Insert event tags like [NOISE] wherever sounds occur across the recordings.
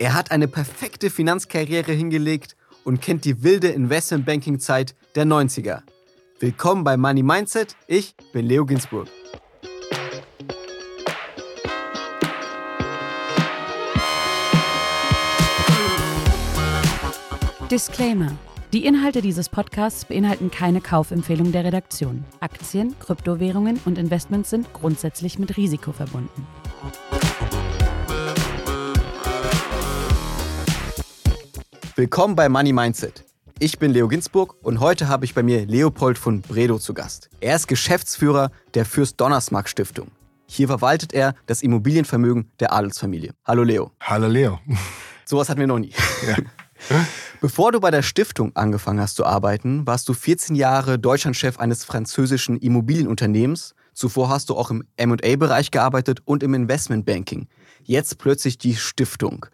Er hat eine perfekte Finanzkarriere hingelegt und kennt die wilde Investmentbanking-Zeit der 90er. Willkommen bei Money Mindset. Ich bin Leo Ginsburg. Disclaimer. Die Inhalte dieses Podcasts beinhalten keine Kaufempfehlung der Redaktion. Aktien, Kryptowährungen und Investments sind grundsätzlich mit Risiko verbunden. Willkommen bei Money Mindset. Ich bin Leo Ginsburg und heute habe ich bei mir Leopold von Bredow zu Gast. Er ist Geschäftsführer der Fürst Donnersmarck Stiftung. Hier verwaltet er das Immobilienvermögen der Adelsfamilie. Hallo Leo. Hallo Leo. [LAUGHS] Sowas hatten wir noch nie. Ja. [LAUGHS] Bevor du bei der Stiftung angefangen hast zu arbeiten, warst du 14 Jahre Deutschlandchef eines französischen Immobilienunternehmens. Zuvor hast du auch im MA-Bereich gearbeitet und im Investmentbanking. Jetzt plötzlich die Stiftung.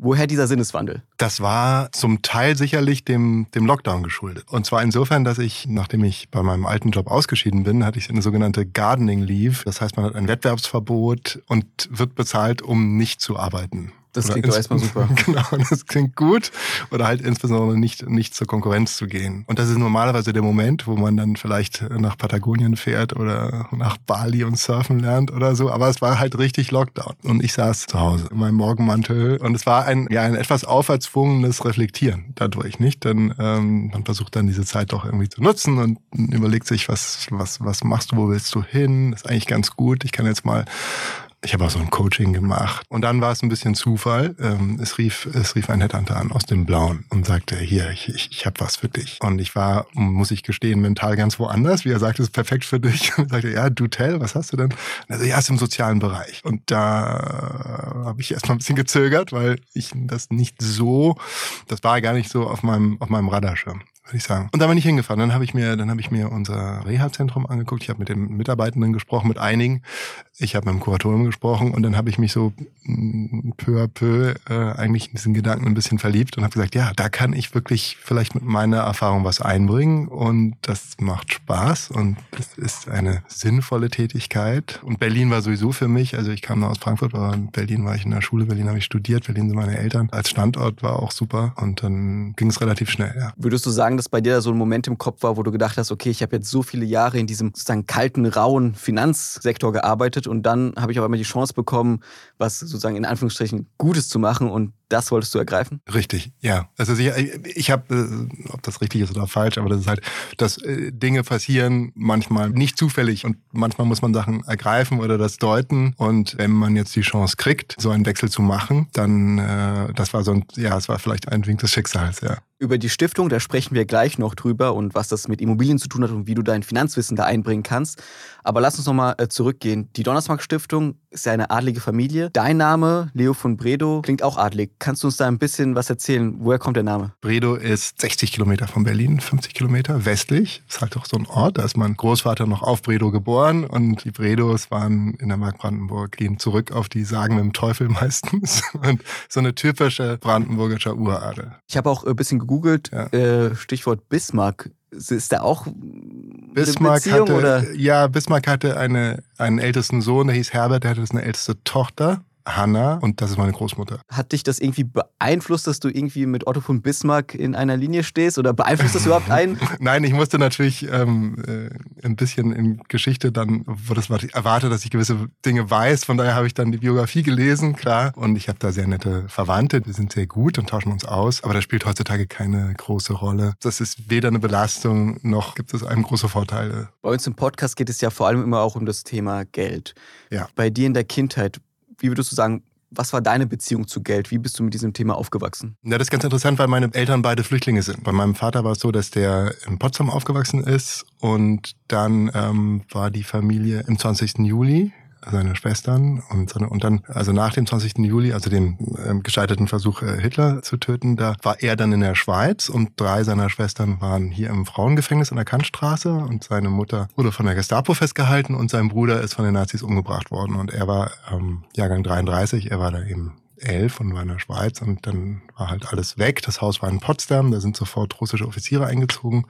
Woher dieser Sinneswandel? Das war zum Teil sicherlich dem, dem Lockdown geschuldet. Und zwar insofern, dass ich, nachdem ich bei meinem alten Job ausgeschieden bin, hatte ich eine sogenannte Gardening Leave. Das heißt, man hat ein Wettbewerbsverbot und wird bezahlt, um nicht zu arbeiten. Das klingt doch erstmal super. [LAUGHS] Genau, das klingt gut. Oder halt insbesondere nicht, nicht zur Konkurrenz zu gehen. Und das ist normalerweise der Moment, wo man dann vielleicht nach Patagonien fährt oder nach Bali und surfen lernt oder so. Aber es war halt richtig Lockdown. Und ich saß zu Hause in meinem Morgenmantel. Und es war ein, ja, ein etwas auferzwungenes Reflektieren dadurch, nicht? Denn ähm, man versucht dann diese Zeit doch irgendwie zu nutzen und überlegt sich, was, was, was machst du, wo willst du hin? Das ist eigentlich ganz gut. Ich kann jetzt mal ich habe auch so ein Coaching gemacht. Und dann war es ein bisschen Zufall. Ähm, es rief, es rief ein Headhunter an aus dem Blauen und sagte, hier, ich, ich, ich habe was für dich. Und ich war, muss ich gestehen, mental ganz woanders. Wie er sagte, es ist perfekt für dich. [LAUGHS] Und sagte, ja, du tell, was hast du denn? Also, ja, ist im sozialen Bereich. Und da habe ich erstmal ein bisschen gezögert, weil ich das nicht so, das war gar nicht so auf meinem, auf meinem Radarschirm würde ich sagen. Und da bin ich hingefahren. Dann habe ich mir, dann habe ich mir unser Reha-Zentrum angeguckt. Ich habe mit den Mitarbeitenden gesprochen, mit einigen. Ich habe mit dem Kuratorium gesprochen und dann habe ich mich so mm, peu à peu äh, eigentlich in diesen Gedanken ein bisschen verliebt und habe gesagt, ja, da kann ich wirklich vielleicht mit meiner Erfahrung was einbringen und das macht Spaß und das ist eine sinnvolle Tätigkeit. Und Berlin war sowieso für mich, also ich kam aus Frankfurt, aber in Berlin war ich in der Schule, Berlin habe ich studiert, Berlin sind meine Eltern. Als Standort war auch super und dann ging es relativ schnell, ja. Würdest du sagen, dass bei dir da so ein Moment im Kopf war, wo du gedacht hast, okay, ich habe jetzt so viele Jahre in diesem sozusagen kalten, rauen Finanzsektor gearbeitet und dann habe ich aber immer die Chance bekommen, was sozusagen in Anführungsstrichen Gutes zu machen und das wolltest du ergreifen? Richtig, ja. Also ich, ich habe, äh, ob das richtig ist oder falsch, aber das ist halt, dass äh, Dinge passieren manchmal nicht zufällig und manchmal muss man Sachen ergreifen oder das deuten. Und wenn man jetzt die Chance kriegt, so einen Wechsel zu machen, dann äh, das war so ein, ja, es war vielleicht ein Wink des Schicksals, ja. Über die Stiftung, da sprechen wir gleich noch drüber und was das mit Immobilien zu tun hat und wie du dein Finanzwissen da einbringen kannst. Aber lass uns nochmal äh, zurückgehen. Die Donnersmarck Stiftung ist ja eine adlige Familie. Dein Name, Leo von Bredow, klingt auch adlig. Kannst du uns da ein bisschen was erzählen? Woher kommt der Name? Bredow ist 60 Kilometer von Berlin, 50 Kilometer westlich. Ist halt auch so ein Ort. Da ist mein Großvater noch auf Bredow geboren und die Bredows waren in der Mark Brandenburg, gehen zurück auf die Sagen mit dem Teufel [LAUGHS] meistens. Und so eine typische brandenburgische Uradel. Ich habe auch ein bisschen gegoogelt, ja. äh, Stichwort Bismarck. Ist der auch Bismarck Beziehung, hatte, oder? Ja, Bismarck hatte eine, einen ältesten Sohn, der hieß Herbert, der hatte eine älteste Tochter. Hanna und das ist meine Großmutter. Hat dich das irgendwie beeinflusst, dass du irgendwie mit Otto von Bismarck in einer Linie stehst oder beeinflusst das überhaupt einen? [LAUGHS] Nein, ich musste natürlich ähm, äh, ein bisschen in Geschichte dann, wo das erwartet, dass ich gewisse Dinge weiß. Von daher habe ich dann die Biografie gelesen, klar. Und ich habe da sehr nette Verwandte, die sind sehr gut und tauschen uns aus. Aber das spielt heutzutage keine große Rolle. Das ist weder eine Belastung noch gibt es einem große Vorteile. Bei uns im Podcast geht es ja vor allem immer auch um das Thema Geld. Ja. Bei dir in der Kindheit, wie würdest du sagen, was war deine Beziehung zu Geld? Wie bist du mit diesem Thema aufgewachsen? Ja, das ist ganz interessant, weil meine Eltern beide Flüchtlinge sind. Bei meinem Vater war es so, dass der in Potsdam aufgewachsen ist und dann ähm, war die Familie im 20. Juli seine Schwestern und, seine, und dann, also nach dem 20. Juli, also dem ähm, gescheiterten Versuch, äh, Hitler zu töten, da war er dann in der Schweiz und drei seiner Schwestern waren hier im Frauengefängnis an der Kantstraße und seine Mutter wurde von der Gestapo festgehalten und sein Bruder ist von den Nazis umgebracht worden und er war ähm, Jahrgang 33, er war da eben elf und war in der Schweiz und dann war halt alles weg. Das Haus war in Potsdam, da sind sofort russische Offiziere eingezogen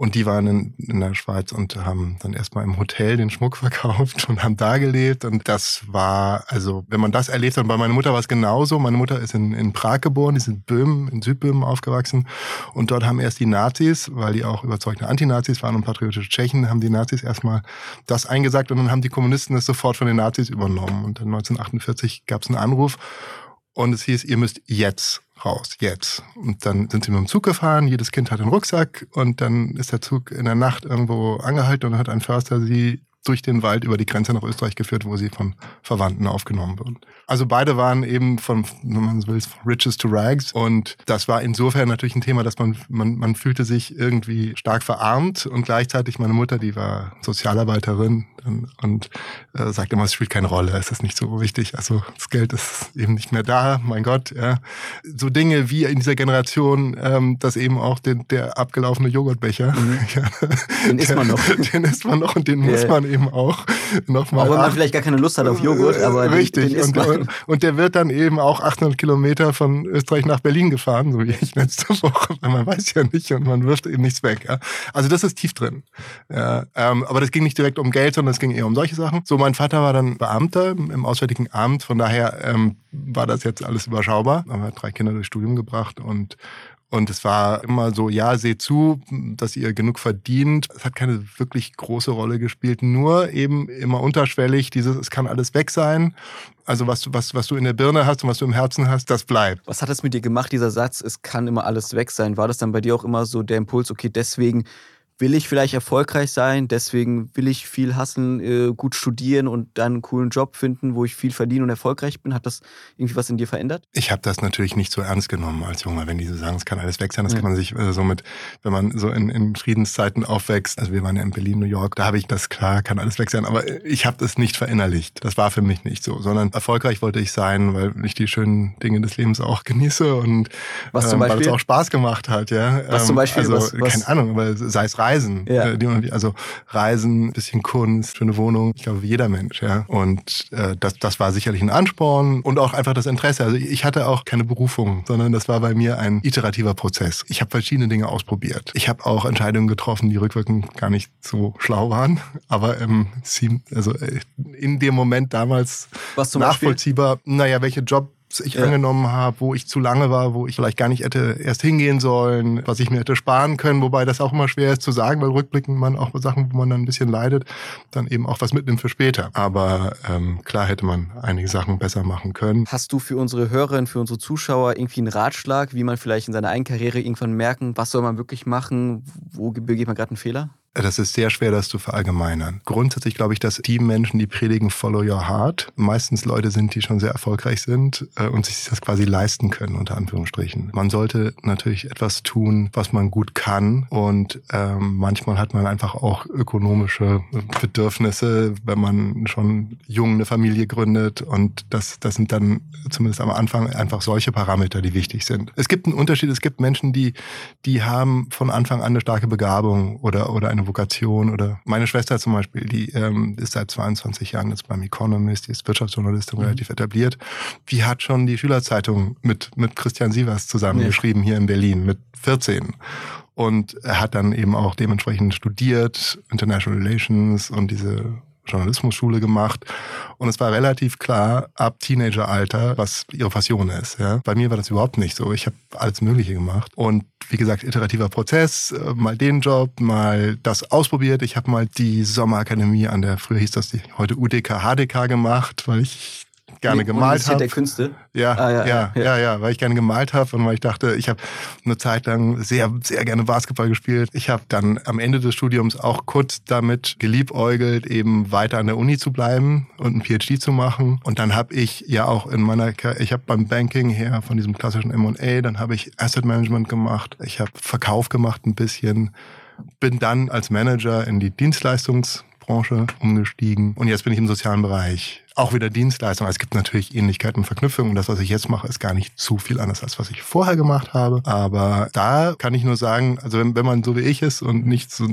und die waren in, in der Schweiz und haben dann erstmal im Hotel den Schmuck [LAUGHS] verkauft und haben da gelebt. Und das war, also wenn man das erlebt hat, bei meiner Mutter war es genauso. Meine Mutter ist in, in Prag geboren, die sind in Böhmen, in Südböhmen aufgewachsen. Und dort haben erst die Nazis, weil die auch überzeugte Antinazis waren und patriotische Tschechen, haben die Nazis erstmal das eingesagt und dann haben die Kommunisten es sofort von den Nazis übernommen. Und dann 1948 gab es einen Anruf und es hieß, ihr müsst jetzt raus, jetzt. Und dann sind sie mit dem Zug gefahren, jedes Kind hat einen Rucksack und dann ist der Zug in der Nacht irgendwo angehalten und hat ein Förster sie durch den Wald über die Grenze nach Österreich geführt, wo sie von Verwandten aufgenommen wurden. Also beide waren eben von, wenn man so will, von Riches to Rags. Und das war insofern natürlich ein Thema, dass man, man, man fühlte sich irgendwie stark verarmt und gleichzeitig meine Mutter, die war Sozialarbeiterin und, und äh, sagte immer, es spielt keine Rolle, es ist nicht so wichtig. Also das Geld ist eben nicht mehr da, mein Gott. Ja. So Dinge wie in dieser Generation, ähm, dass eben auch den, der abgelaufene Joghurtbecher, mhm. [LAUGHS] ja, den isst man noch. Den isst man noch und den yeah. muss man eben auch nochmal. Auch wenn man vielleicht gar keine Lust hat auf Joghurt, aber Richtig. Den, den isst man. Und, und der wird dann eben auch 800 Kilometer von Österreich nach Berlin gefahren, so wie ich letzte Woche, weil [LAUGHS] man weiß ja nicht und man wirft eben nichts weg. Ja. Also das ist tief drin. Ja, ähm, aber das ging nicht direkt um Geld, sondern es ging eher um solche Sachen. So, mein Vater war dann Beamter im Auswärtigen Amt, von daher ähm, war das jetzt alles überschaubar. Aber er hat drei Kinder durchs Studium gebracht und und es war immer so, ja, seht zu, dass ihr genug verdient. Es hat keine wirklich große Rolle gespielt, nur eben immer unterschwellig dieses, es kann alles weg sein. Also was du, was, was du in der Birne hast und was du im Herzen hast, das bleibt. Was hat es mit dir gemacht, dieser Satz, es kann immer alles weg sein? War das dann bei dir auch immer so der Impuls, okay, deswegen will ich vielleicht erfolgreich sein, deswegen will ich viel hassen, äh, gut studieren und dann einen coolen Job finden, wo ich viel verdiene und erfolgreich bin. Hat das irgendwie was in dir verändert? Ich habe das natürlich nicht so ernst genommen als Junge, wenn die so sagen, es kann alles weg sein. Das ja. kann man sich äh, so mit, wenn man so in, in Friedenszeiten aufwächst. Also wir waren ja in Berlin, New York, da habe ich das klar, kann alles weg sein. Aber ich habe das nicht verinnerlicht. Das war für mich nicht so, sondern erfolgreich wollte ich sein, weil ich die schönen Dinge des Lebens auch genieße und was zum Beispiel? Ähm, weil es auch Spaß gemacht hat. Ja, was zum ähm, Beispiel? Also was, was? keine Ahnung, aber sei es Reisen, ja. Äh, also Reisen, bisschen Kunst, schöne Wohnung. Ich glaube, jeder Mensch, ja. Und äh, das, das war sicherlich ein Ansporn und auch einfach das Interesse. Also ich hatte auch keine Berufung, sondern das war bei mir ein iterativer Prozess. Ich habe verschiedene Dinge ausprobiert. Ich habe auch Entscheidungen getroffen, die rückwirkend gar nicht so schlau waren, [LAUGHS] aber ähm, also äh, in dem Moment damals Was nachvollziehbar. Beispiel? Naja, welche Job ich ja. angenommen habe, wo ich zu lange war, wo ich vielleicht gar nicht hätte erst hingehen sollen, was ich mir hätte sparen können, wobei das auch immer schwer ist zu sagen, weil rückblickend man auch Sachen, wo man dann ein bisschen leidet, dann eben auch was mitnimmt für später. Aber ähm, klar hätte man einige Sachen besser machen können. Hast du für unsere Hörerinnen, für unsere Zuschauer irgendwie einen Ratschlag, wie man vielleicht in seiner eigenen Karriere irgendwann merken, was soll man wirklich machen, wo begeht man gerade einen Fehler? Das ist sehr schwer, das zu verallgemeinern. Grundsätzlich glaube ich, dass die Menschen, die predigen Follow Your Heart, meistens Leute sind, die schon sehr erfolgreich sind äh, und sich das quasi leisten können, unter Anführungsstrichen. Man sollte natürlich etwas tun, was man gut kann und ähm, manchmal hat man einfach auch ökonomische Bedürfnisse, wenn man schon jung eine Familie gründet und das, das sind dann zumindest am Anfang einfach solche Parameter, die wichtig sind. Es gibt einen Unterschied, es gibt Menschen, die, die haben von Anfang an eine starke Begabung oder, oder eine Vokation oder meine Schwester zum Beispiel, die ähm, ist seit 22 Jahren jetzt beim Economist, die ist Wirtschaftsjournalistin mhm. relativ etabliert. Die hat schon die Schülerzeitung mit, mit Christian Sievers zusammengeschrieben ja. hier in Berlin mit 14 und hat dann eben auch dementsprechend studiert, International Relations und diese Journalismusschule gemacht und es war relativ klar ab Teenageralter, was ihre Passion ist. Ja. Bei mir war das überhaupt nicht so. Ich habe alles Mögliche gemacht und wie gesagt iterativer Prozess, äh, mal den Job, mal das ausprobiert. Ich habe mal die Sommerakademie an der früher hieß das die heute UDK HDK gemacht, weil ich gerne gemalt habe. der Künste? Ja, ah, ja, ja, ja, ja, ja, weil ich gerne gemalt habe und weil ich dachte, ich habe eine Zeit lang sehr, sehr gerne Basketball gespielt. Ich habe dann am Ende des Studiums auch kurz damit geliebäugelt, eben weiter an der Uni zu bleiben und ein PhD zu machen. Und dann habe ich ja auch in meiner, ich habe beim Banking her von diesem klassischen M&A, dann habe ich Asset Management gemacht, ich habe Verkauf gemacht ein bisschen, bin dann als Manager in die Dienstleistungs Branche umgestiegen und jetzt bin ich im sozialen Bereich. Auch wieder Dienstleistung. Also es gibt natürlich Ähnlichkeiten und Verknüpfungen und das, was ich jetzt mache, ist gar nicht zu viel anders, als was ich vorher gemacht habe. Aber da kann ich nur sagen, also wenn, wenn man so wie ich ist und nicht so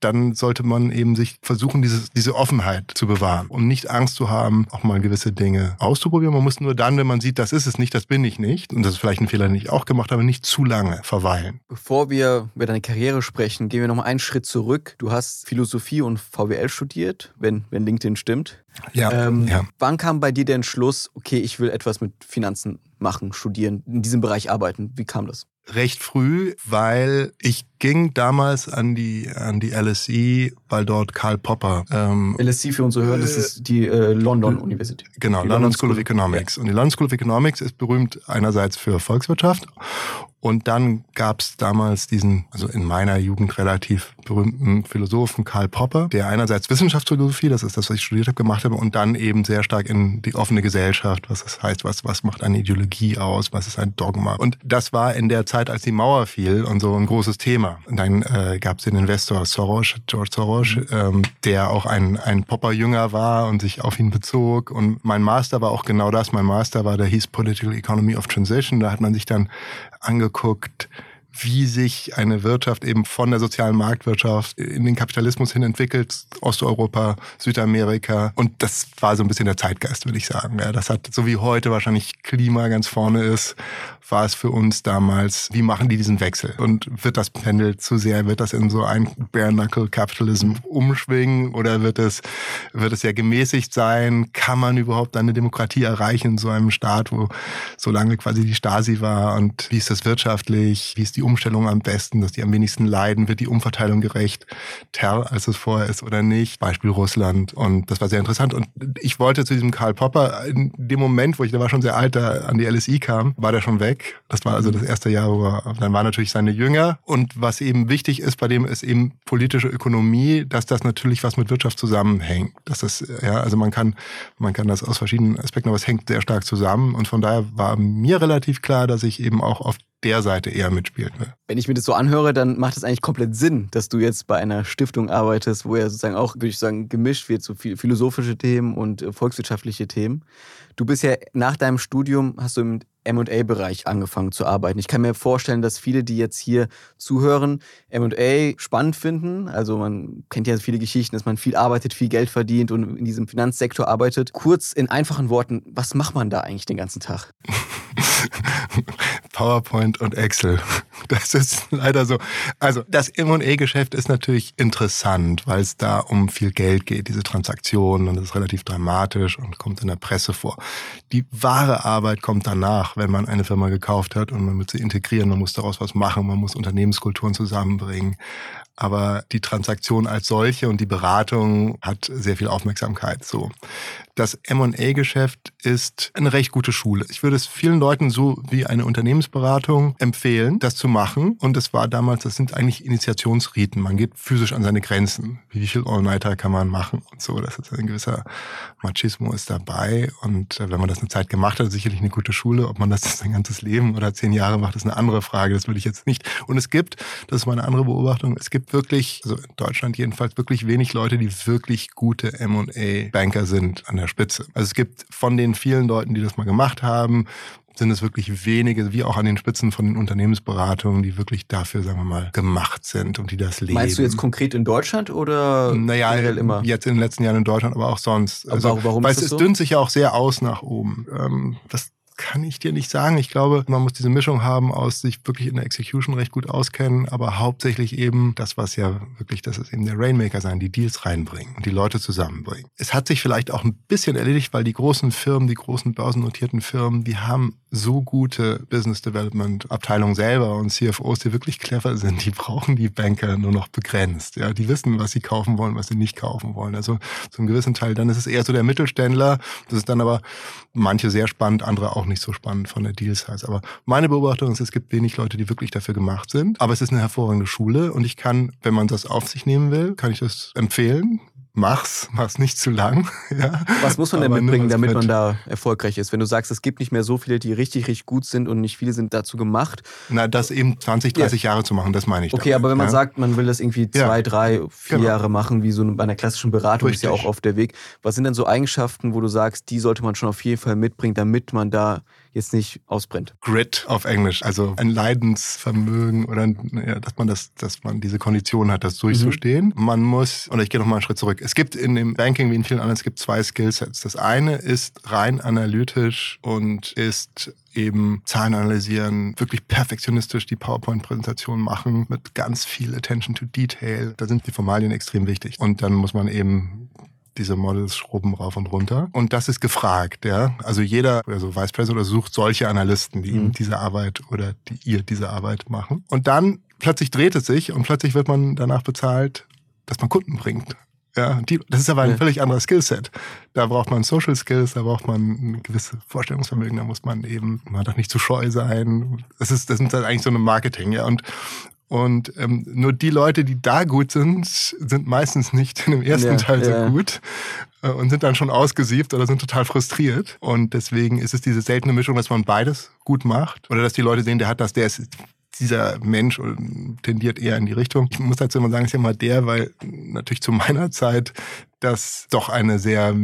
dann sollte man eben sich versuchen, dieses, diese Offenheit zu bewahren und nicht Angst zu haben, auch mal gewisse Dinge auszuprobieren. Man muss nur dann, wenn man sieht, das ist es nicht, das bin ich nicht, und das ist vielleicht ein Fehler, den ich auch gemacht habe, nicht zu lange verweilen. Bevor wir über deine Karriere sprechen, gehen wir nochmal einen Schritt zurück. Du hast Philosophie und VWL studiert, wenn, wenn LinkedIn stimmt. Ja, ähm, ja. Wann kam bei dir der Entschluss, okay, ich will etwas mit Finanzen machen, studieren, in diesem Bereich arbeiten? Wie kam das? recht früh, weil ich ging damals an die an die LSE, weil dort Karl Popper. Ähm, LSE für unsere Hörer, das ist die äh, London University. Genau, London, London School of Economics. Ja. Und die London School of Economics ist berühmt einerseits für Volkswirtschaft und dann gab es damals diesen, also in meiner Jugend relativ berühmten Philosophen Karl Popper, der einerseits Wissenschaftsphilosophie, das ist das, was ich studiert habe, gemacht habe, und dann eben sehr stark in die offene Gesellschaft, was das heißt, was, was macht eine Ideologie aus, was ist ein Dogma. Und das war in der Zeit, als die Mauer fiel und so ein großes Thema. Und dann äh, gab es den Investor Soros, George Soros, ähm, der auch ein, ein Popper-Jünger war und sich auf ihn bezog. Und mein Master war auch genau das. Mein Master war, der hieß Political Economy of Transition. Da hat man sich dann angeguckt, wie sich eine Wirtschaft eben von der sozialen Marktwirtschaft in den Kapitalismus hin entwickelt, Osteuropa, Südamerika. Und das war so ein bisschen der Zeitgeist, würde ich sagen. Ja, das hat, so wie heute wahrscheinlich Klima ganz vorne ist, war es für uns damals, wie machen die diesen Wechsel? Und wird das Pendel zu sehr, wird das in so ein Bare-Knuckle-Capitalism umschwingen oder wird es, wird es ja gemäßigt sein? Kann man überhaupt eine Demokratie erreichen in so einem Staat, wo so lange quasi die Stasi war? Und wie ist das wirtschaftlich? Wie ist die Umstellung am besten, dass die am wenigsten leiden? Wird die Umverteilung gerecht? Ter, als es vorher ist oder nicht? Beispiel Russland. Und das war sehr interessant. Und ich wollte zu diesem Karl Popper, in dem Moment, wo ich, der war schon sehr alt, da an die LSI kam, war der schon weg weg. Das war also das erste Jahr, wo er, dann war natürlich seine Jünger. Und was eben wichtig ist bei dem, ist eben politische Ökonomie, dass das natürlich was mit Wirtschaft zusammenhängt. Dass das, ja, also man kann, man kann das aus verschiedenen Aspekten, aber es hängt sehr stark zusammen. Und von daher war mir relativ klar, dass ich eben auch auf der Seite eher mitspielen will. Wenn ich mir das so anhöre, dann macht es eigentlich komplett Sinn, dass du jetzt bei einer Stiftung arbeitest, wo ja sozusagen auch, würde ich sagen, gemischt wird, so philosophische Themen und äh, volkswirtschaftliche Themen. Du bist ja nach deinem Studium, hast du im MA-Bereich angefangen zu arbeiten. Ich kann mir vorstellen, dass viele, die jetzt hier zuhören, MA spannend finden. Also man kennt ja viele Geschichten, dass man viel arbeitet, viel Geld verdient und in diesem Finanzsektor arbeitet. Kurz in einfachen Worten, was macht man da eigentlich den ganzen Tag? [LAUGHS] PowerPoint und Excel. Das ist leider so. Also das M&A-Geschäft ist natürlich interessant, weil es da um viel Geld geht, diese Transaktionen und das ist relativ dramatisch und kommt in der Presse vor. Die wahre Arbeit kommt danach, wenn man eine Firma gekauft hat und man muss sie integrieren, man muss daraus was machen, man muss Unternehmenskulturen zusammenbringen. Aber die Transaktion als solche und die Beratung hat sehr viel Aufmerksamkeit. So. Das M&A-Geschäft ist eine recht gute Schule. Ich würde es vielen Leuten so wie eine Unternehmensberatung empfehlen, das zu machen. Und es war damals, das sind eigentlich Initiationsriten. Man geht physisch an seine Grenzen. Wie viel All-Nighter kann man machen und so. Das ist ein gewisser Machismo ist dabei. Und äh, wenn man das eine Zeit gemacht hat, sicherlich eine gute Schule. Ob man das sein ganzes Leben oder zehn Jahre macht, ist eine andere Frage. Das würde ich jetzt nicht. Und es gibt, das ist meine andere Beobachtung, es gibt wirklich, also in Deutschland jedenfalls, wirklich wenig Leute, die wirklich gute M&A-Banker sind an der Spitze. Also es gibt von den vielen Leuten, die das mal gemacht haben, sind es wirklich wenige, wie auch an den Spitzen von den Unternehmensberatungen, die wirklich dafür, sagen wir mal, gemacht sind und die das leben. Meinst du jetzt konkret in Deutschland oder naja, immer? Jetzt in den letzten Jahren in Deutschland, aber auch sonst. Also, aber warum weil es, so? dünnt sich ja auch sehr aus nach oben. Ähm, das kann ich dir nicht sagen. Ich glaube, man muss diese Mischung haben aus sich wirklich in der Execution recht gut auskennen, aber hauptsächlich eben das, was ja wirklich, das ist eben der Rainmaker sein, die Deals reinbringen und die Leute zusammenbringen. Es hat sich vielleicht auch ein bisschen erledigt, weil die großen Firmen, die großen börsennotierten Firmen, die haben so gute Business Development Abteilungen selber und CFOs, die wirklich clever sind, die brauchen die Banker nur noch begrenzt. Ja, die wissen, was sie kaufen wollen, was sie nicht kaufen wollen. Also zu einem gewissen Teil, dann ist es eher so der Mittelständler. Das ist dann aber manche sehr spannend, andere auch nicht so spannend von der Deal Size. Aber meine Beobachtung ist, es gibt wenig Leute, die wirklich dafür gemacht sind. Aber es ist eine hervorragende Schule und ich kann, wenn man das auf sich nehmen will, kann ich das empfehlen mach's, mach's nicht zu lang. [LAUGHS] Ja. Was muss man denn mitbringen, damit man da erfolgreich ist? Wenn du sagst, es gibt nicht mehr so viele, die richtig, richtig gut sind und nicht viele sind dazu gemacht. Na, das eben 20, 30 ja. Jahre zu machen, das meine ich. Okay, damit, aber wenn man ja. sagt, man will das irgendwie zwei, drei, vier genau. Jahre machen, wie so bei einer klassischen Beratung, richtig. ist ja auch oft der Weg. Was sind denn so Eigenschaften, wo du sagst, die sollte man schon auf jeden Fall mitbringen, damit man da jetzt nicht ausbrennt. Grit auf Englisch, also ein Leidensvermögen oder ja, dass man das, dass man diese Kondition hat, das durchzustehen. Mhm. Man muss, und ich gehe noch mal einen Schritt zurück. Es gibt in dem Banking wie in vielen anderen, es gibt zwei Skillsets. Das eine ist rein analytisch und ist eben Zahlen analysieren, wirklich perfektionistisch die PowerPoint-Präsentation machen mit ganz viel Attention to Detail. Da sind die Formalien extrem wichtig. Und dann muss man eben diese Models schrubben rauf und runter. Und das ist gefragt, ja. Also jeder, also Vice President sucht solche Analysten, die mhm. diese Arbeit oder die ihr diese Arbeit machen. Und dann plötzlich dreht es sich und plötzlich wird man danach bezahlt, dass man Kunden bringt. Ja, die, das ist aber ein ja. völlig anderes Skillset. Da braucht man Social Skills, da braucht man ein gewisses Vorstellungsvermögen, da muss man eben, man darf nicht zu scheu sein. Das ist, das ist halt eigentlich so eine Marketing, ja. Und und ähm, nur die Leute, die da gut sind, sind meistens nicht in dem ersten ja, Teil so ja. gut äh, und sind dann schon ausgesiebt oder sind total frustriert. Und deswegen ist es diese seltene Mischung, dass man beides gut macht oder dass die Leute sehen, der hat das, der ist dieser Mensch tendiert eher in die Richtung. Ich muss dazu immer sagen, es ist ja mal der, weil natürlich zu meiner Zeit das doch eine sehr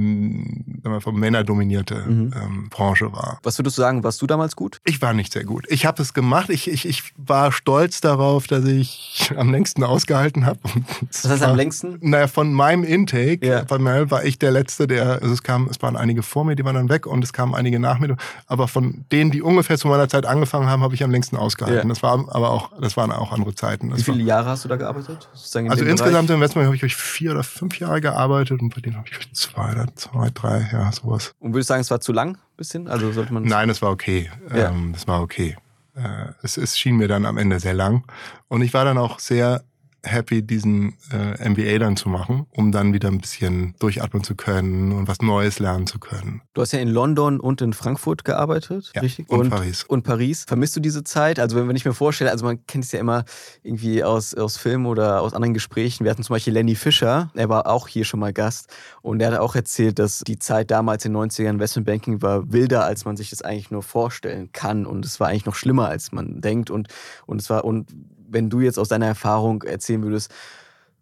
sagen wir, von Männer dominierte mhm. ähm, Branche war. Was würdest du sagen, warst du damals gut? Ich war nicht sehr gut. Ich habe es gemacht. Ich, ich, ich war stolz darauf, dass ich am längsten ausgehalten habe. Was heißt war, am längsten? Naja, von meinem Intake ja. bei Mel war ich der Letzte, der, also es kam, es waren einige vor mir, die waren dann weg und es kamen einige nach mir. Aber von denen, die ungefähr zu meiner Zeit angefangen haben, habe ich am längsten ausgehalten. Ja. Das war aber auch, das waren auch andere Zeiten. Das Wie viele war, Jahre hast du da gearbeitet? Also insgesamt im Investment habe ich vier oder fünf Jahre gearbeitet gearbeitet und bei denen habe ich zwei oder zwei, drei, ja, sowas. Und würdest du sagen, es war zu lang bisschen? Also sollte man. Nein, es war okay. Ja. Ähm, es war okay. Äh, es, es schien mir dann am Ende sehr lang. Und ich war dann auch sehr happy, diesen äh, MBA dann zu machen, um dann wieder ein bisschen durchatmen zu können und was Neues lernen zu können. Du hast ja in London und in Frankfurt gearbeitet, ja, richtig? Und, und, Paris. Und Paris. Vermisst du diese Zeit? Also wenn, wenn ich mir vorstelle, also man kennt es ja immer irgendwie aus, aus Filmen oder aus anderen Gesprächen. Wir hatten zum Beispiel Lenny Fischer, er war auch hier schon mal Gast und er hat auch erzählt, dass die Zeit damals in den 90ern Investmentbanking war wilder, als man sich das eigentlich nur vorstellen kann und es war eigentlich noch schlimmer, als man denkt und, und es war und wenn du jetzt aus deiner Erfahrung erzählen würdest,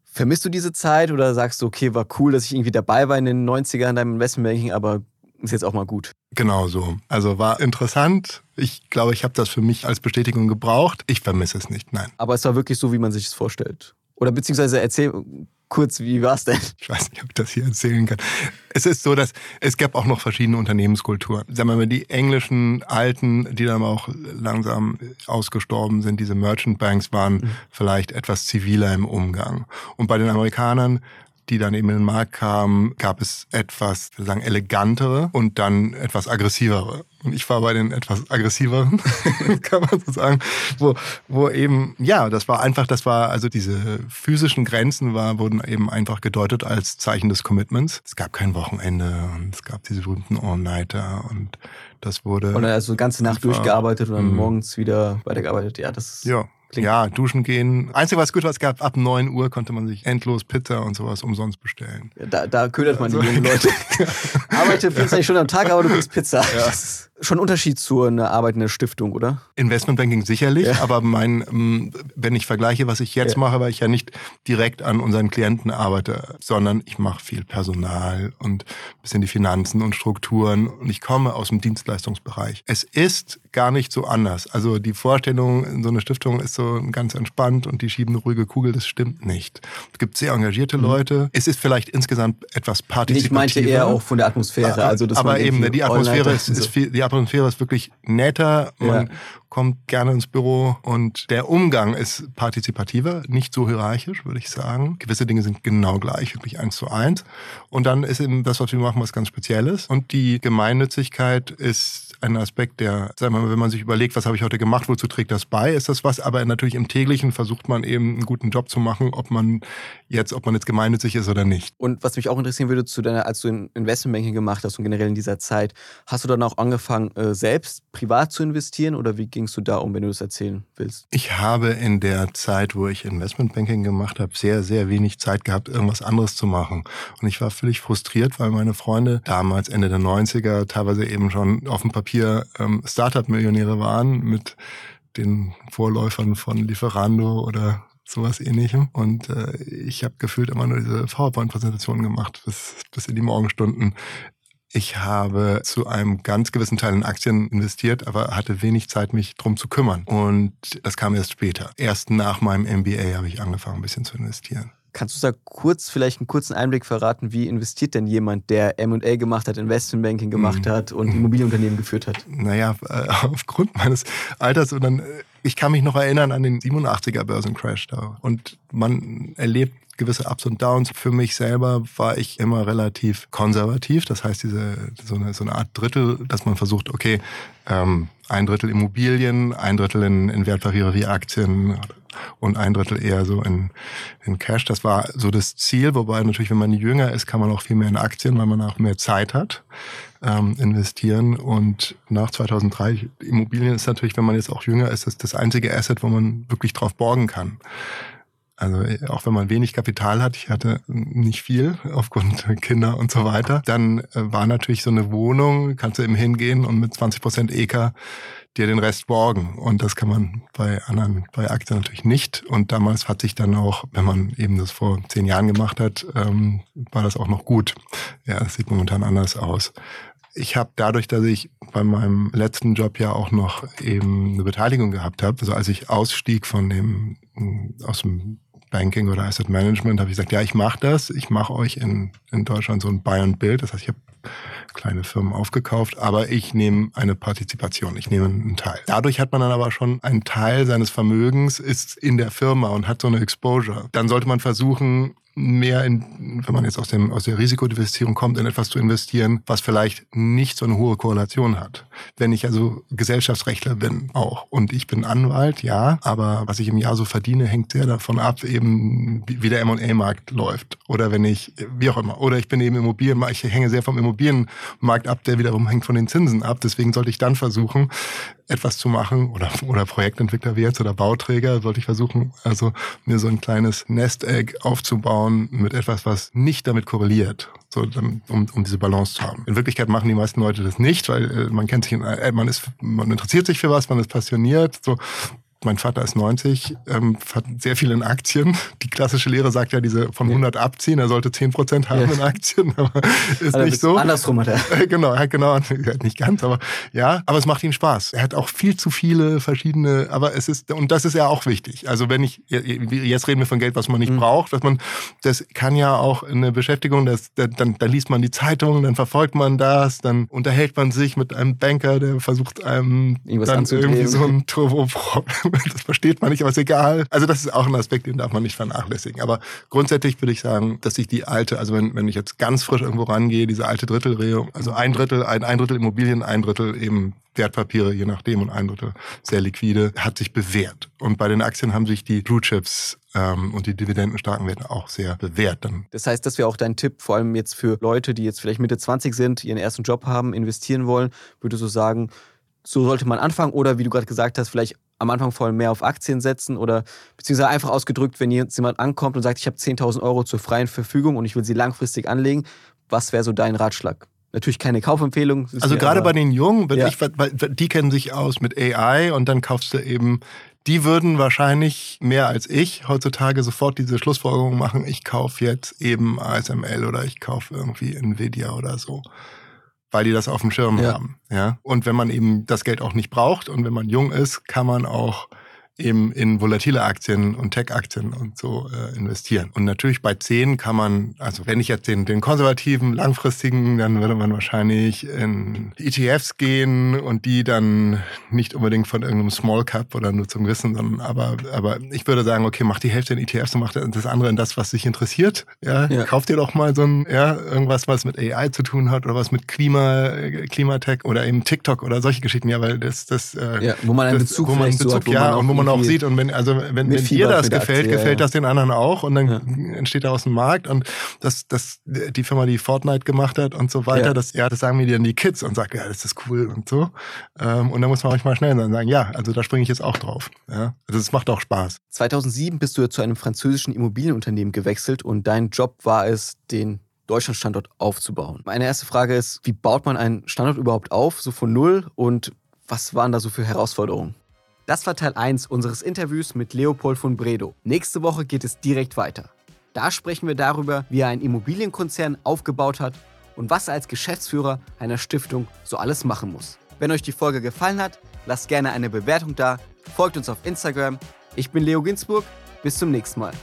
vermisst du diese Zeit oder sagst du, okay, war cool, dass ich irgendwie dabei war in den 90ern deinem Investmentbanking, aber ist jetzt auch mal gut? Genau so. Also war interessant. Ich glaube, ich habe das für mich als Bestätigung gebraucht. Ich vermisse es nicht, nein. Aber es war wirklich so, wie man sich es vorstellt. Oder beziehungsweise erzähl, kurz, wie war es denn? Ich weiß nicht, ob ich das hier erzählen kann. Es ist so, dass es gab auch noch verschiedene Unternehmenskulturen. Sagen wir mal, die englischen alten, die dann auch langsam ausgestorben sind, diese Merchant Banks waren mhm. vielleicht etwas ziviler im Umgang. Und bei den Amerikanern die dann eben in den Markt kamen, gab es etwas, sagen, elegantere und dann etwas aggressivere. Und ich war bei den etwas aggressiveren, [LAUGHS] kann man so sagen, wo, wo eben, ja, das war einfach, das war, also diese physischen Grenzen war, wurden eben einfach gedeutet als Zeichen des Commitments. Es gab kein Wochenende und es gab diese berühmten All-Nighter und das wurde. Und also ganze Nacht durchgearbeitet und dann mhm. morgens wieder weitergearbeitet. Ja, das ist. Ja, Klingt ja, duschen gehen. Einzige, was gut war, es gab ab 9 Uhr konnte man sich endlos Pizza und sowas umsonst bestellen. Ja, da, da ködert man also, die jungen [LAUGHS] Leute. [LAUGHS] Arbeite 24 Stunden am Tag, aber du kriegst Pizza. Ja schon ein Unterschied zu einer Arbeit in der Stiftung, oder? Investmentbanking sicherlich, ja. aber mein, ähm, wenn ich vergleiche, was ich jetzt ja. mache, weil ich ja nicht direkt an unseren Klienten arbeite, sondern ich mache viel Personal und ein bisschen die Finanzen und Strukturen und ich komme aus dem Dienstleistungsbereich. Es ist gar nicht so anders. Also die Vorstellung, in so einer Stiftung ist so ganz entspannt und die schieben eine ruhige Kugel, das stimmt nicht. Es gibt sehr engagierte mhm. Leute. Es ist vielleicht insgesamt etwas partizipativer. Ich meinte eher auch von der Atmosphäre. Also, dass aber eben, die Atmosphäre ist, ist viel, die Atmosphäre ist wirklich netter. Man ja. kommt gerne ins Büro und der Umgang ist partizipativer, nicht so hierarchisch, würde ich sagen. Gewisse Dinge sind genau gleich, wirklich eins zu eins. Und dann ist eben das, was wir machen, was ganz Spezielles. Und die Gemeinnützigkeit ist ein Aspekt, der, sagen wir wenn man sich überlegt, was habe ich heute gemacht, wozu trägt das bei, ist das was. Aber natürlich im täglichen versucht man eben einen guten Job zu machen, ob man jetzt, ob man jetzt gemeinnützig ist oder nicht. Und was mich auch interessieren würde, zu deiner, als du Investmentbanking gemacht hast und generell in dieser Zeit, hast du dann auch angefangen, äh, selbst privat zu investieren oder wie gingst du da um, wenn du das erzählen willst? Ich habe in der Zeit, wo ich Investmentbanking gemacht habe, sehr, sehr wenig Zeit gehabt, irgendwas anderes zu machen. Und ich war völlig frustriert, weil meine Freunde damals Ende der 90er teilweise eben schon auf dem Papier ähm, Startup-Millionäre waren mit den Vorläufern von Lieferando oder sowas ähnlichem. Und äh, ich habe gefühlt immer nur diese PowerPoint-Präsentationen gemacht bis, bis in die Morgenstunden. Ich habe zu einem ganz gewissen Teil in Aktien investiert, aber hatte wenig Zeit, mich drum zu kümmern. Und das kam erst später. Erst nach meinem MBA habe ich angefangen, ein bisschen zu investieren. Kannst du da kurz vielleicht einen kurzen Einblick verraten, wie investiert denn jemand, der M&A gemacht hat, Investmentbanking gemacht mhm. hat und Immobilienunternehmen geführt hat? Naja, äh, [LAUGHS] aufgrund meines Alters und dann, äh, ich kann mich noch erinnern an den 87er Börsencrash da. Und man erlebt gewisse Ups und Downs. Für mich selber war ich immer relativ konservativ. Das heißt, diese, so eine, so eine Art Drittel, dass man versucht, okay, ähm, ein Drittel Immobilien, ein Drittel in, in Wertpapiere wie Aktien und ein Drittel eher so in, in Cash. Das war so das Ziel, wobei natürlich, wenn man jünger ist, kann man auch viel mehr in Aktien, weil man auch mehr Zeit hat, ähm, investieren. Und nach 2003, Immobilien ist natürlich, wenn man jetzt auch jünger ist, das, das einzige Asset, wo man wirklich drauf borgen kann. Also auch wenn man wenig Kapital hat, ich hatte nicht viel aufgrund Kinder und so weiter, dann äh, war natürlich so eine Wohnung, kannst du eben hingehen und mit 20 Prozent EK dir den Rest borgen. Und das kann man bei anderen, bei Aktien natürlich nicht. Und damals hat sich dann auch, wenn man eben das vor zehn Jahren gemacht hat, ähm, war das auch noch gut. Ja, es sieht momentan anders aus. Ich habe dadurch, dass ich bei meinem letzten Job ja auch noch eben eine Beteiligung gehabt habe, also als ich ausstieg von dem aus dem Banking oder Asset Management, habe ich gesagt, ja, ich mache das. Ich mache euch in, in Deutschland so ein Buy and Build. Das heißt, ich habe kleine Firmen aufgekauft, aber ich nehme eine Partizipation, ich nehme einen Teil. Dadurch hat man dann aber schon einen Teil seines Vermögens ist in der Firma und hat so eine Exposure. Dann sollte man versuchen, mehr in, wenn man jetzt aus, dem, aus der Risikodiversifizierung kommt, in etwas zu investieren, was vielleicht nicht so eine hohe Korrelation hat. Wenn ich also Gesellschaftsrechtler bin, auch. Und ich bin Anwalt, ja, aber was ich im Jahr so verdiene, hängt sehr davon ab, eben wie der M&A-Markt läuft. Oder wenn ich, wie auch immer. Oder ich bin eben Immobilienmarkt, ich hänge sehr vom Immobilienmarkt ab, der wiederum hängt von den Zinsen ab. Deswegen sollte ich dann versuchen, etwas zu machen oder, [LAUGHS] oder Projektentwickler wie jetzt oder Bauträger, sollte ich versuchen, also mir so ein kleines Nest-Egg aufzubauen mit etwas, was nicht damit korreliert, so, um, um diese Balance zu haben. In Wirklichkeit machen die meisten Leute das nicht, weil äh, man kennt sich, äh, man ist, man interessiert sich für was, man ist passioniert, so mein Vater ist 90, ähm, hat sehr viel in Aktien. Die klassische Lehre sagt ja, diese von 100 abziehen, er sollte 10 Prozent haben in Aktien, [LAUGHS] aber ist also nicht so. Andersrum hat er. [LAUGHS] Genau, genau, [LAUGHS] nicht ganz, aber ja, aber es macht ihm Spaß. Er hat auch viel zu viele verschiedene, aber es ist, und das ist ja auch wichtig. Also wenn ich, jetzt reden wir von Geld, was man nicht mhm. braucht, dass man, das kann ja auch eine Beschäftigung, das, dann, dann liest man die Zeitung, dann verfolgt man das, dann unterhält man sich mit einem Banker, der versucht einem Irgendwas dann irgendwie so ein Turbo [LAUGHS] das versteht man nicht, aber ist egal. Also das ist auch ein Aspekt, den darf man nicht vernachlässigen. Aber grundsätzlich würde ich sagen, dass sich die alte, also wenn, wenn ich jetzt ganz frisch irgendwo rangehe, diese alte Drittelregelung, also ein Drittel, ein, ein Drittel Immobilien, ein Drittel eben Wertpapiere, je nachdem, und ein Drittel sehr liquide, hat sich bewährt. Und bei den Aktien haben sich die Blue Chips ähm, und die dividendenstarken Werte auch sehr bewährt. Dann. Das heißt, das wäre auch dein Tipp, vor allem jetzt für Leute, die jetzt vielleicht Mitte 20 sind, ihren ersten Job haben, investieren wollen, würde so sagen, so sollte man anfangen oder wie du gerade gesagt hast, vielleicht am Anfang vor allem mehr auf Aktien setzen oder beziehungsweise einfach ausgedrückt, wenn jetzt jemand ankommt und sagt, ich habe 10.000 Euro zur freien Verfügung und ich will sie langfristig anlegen, was wäre so dein Ratschlag? Natürlich keine Kaufempfehlung. Also gerade bei den Jungen, ja. ich, die kennen sich aus mit AI und dann kaufst du eben, die würden wahrscheinlich mehr als ich heutzutage sofort diese Schlussfolgerung machen, ich kaufe jetzt eben ASML oder ich kaufe irgendwie Nvidia oder so weil die das auf dem Schirm ja. haben. Ja. Und wenn man eben das Geld auch nicht braucht und wenn man jung ist, kann man auch eben in volatile Aktien und Tech-Aktien und so äh, investieren. Und natürlich bei 10 kann man, also wenn ich jetzt den, den konservativen, langfristigen, dann würde man wahrscheinlich in ETFs gehen und die dann nicht unbedingt von irgendeinem Small Cap oder nur zum Wissen, sondern aber, aber ich würde sagen, okay, mach die Hälfte in ETFs und mach das andere in das, was dich interessiert. Ja, ja. kauf dir doch mal so ein, ja, irgendwas, was mit AI zu tun hat oder was mit Klima, Klimatech oder eben TikTok oder solche Geschichten, ja, weil das, das, äh, ja, wo man einen Bezug, wo man Bezug, so hat, wo ja, man und wo man auch sieht und wenn, also wenn, wenn dir das gefällt, Aktie, gefällt das den anderen auch und dann ja. entsteht daraus ein Markt und das, das, die Firma, die Fortnite gemacht hat und so weiter, das, ja, das sagen mir dann die Kids und sagen, ja, das ist cool und so. Ähm, und dann muss man manchmal schnell sein und sagen, ja, also da springe ich jetzt auch drauf. Ja, also es macht auch Spaß. 2007 bist du zu einem französischen Immobilienunternehmen gewechselt und dein Job war es, den Deutschlandstandort aufzubauen. Meine erste Frage ist, wie baut man einen Standort überhaupt auf, so von null und was waren da so für Herausforderungen? Das war Teil 1 unseres Interviews mit Leopold von Bredow. Nächste Woche geht es direkt weiter. Da sprechen wir darüber, wie er einen Immobilienkonzern aufgebaut hat und was er als Geschäftsführer einer Stiftung so alles machen muss. Wenn euch die Folge gefallen hat, lasst gerne eine Bewertung da, folgt uns auf Instagram. Ich bin Leo Ginsburg, bis zum nächsten Mal.